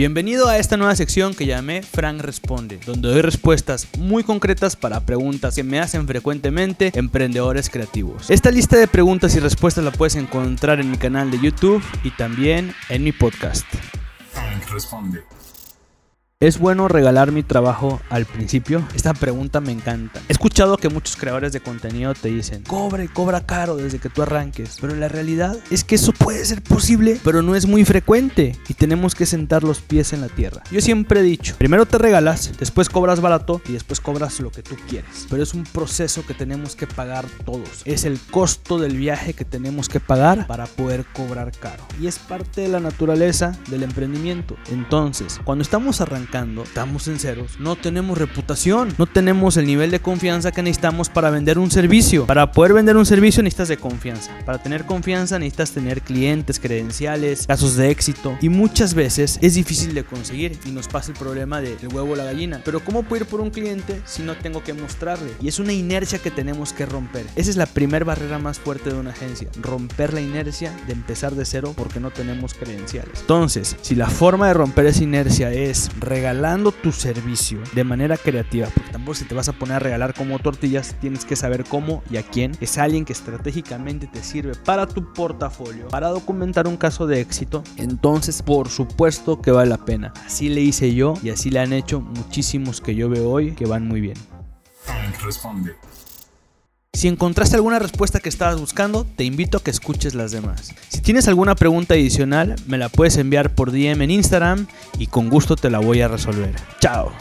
Bienvenido a esta nueva sección que llamé Frank Responde, donde doy respuestas muy concretas para preguntas que me hacen frecuentemente emprendedores creativos. Esta lista de preguntas y respuestas la puedes encontrar en mi canal de YouTube y también en mi podcast. Frank Responde. ¿Es bueno regalar mi trabajo al principio? Esta pregunta me encanta. He escuchado que muchos creadores de contenido te dicen, cobra y cobra caro desde que tú arranques. Pero la realidad es que eso puede ser posible, pero no es muy frecuente y tenemos que sentar los pies en la tierra. Yo siempre he dicho, primero te regalas, después cobras barato y después cobras lo que tú quieres. Pero es un proceso que tenemos que pagar todos. Es el costo del viaje que tenemos que pagar para poder cobrar caro. Y es parte de la naturaleza del emprendimiento. Entonces, cuando estamos arrancando, estamos en ceros, no tenemos reputación, no tenemos el nivel de confianza que necesitamos para vender un servicio. Para poder vender un servicio necesitas de confianza. Para tener confianza necesitas tener clientes, credenciales, casos de éxito. Y muchas veces es difícil de conseguir y nos pasa el problema del huevo o la gallina. Pero ¿cómo puedo ir por un cliente si no tengo que mostrarle? Y es una inercia que tenemos que romper. Esa es la primera barrera más fuerte de una agencia. Romper la inercia de empezar de cero porque no tenemos credenciales. Entonces, si la forma de romper esa inercia es regalando tu servicio de manera creativa, porque tampoco si te vas a poner a regalar como tortillas, tienes que saber cómo y a quién. Es alguien que estratégicamente te sirve para tu portafolio, para documentar un caso de éxito. Entonces, por supuesto que vale la pena. Así le hice yo y así le han hecho muchísimos que yo veo hoy que van muy bien. responde. Si encontraste alguna respuesta que estabas buscando, te invito a que escuches las demás. Si tienes alguna pregunta adicional, me la puedes enviar por DM en Instagram y con gusto te la voy a resolver. Chao.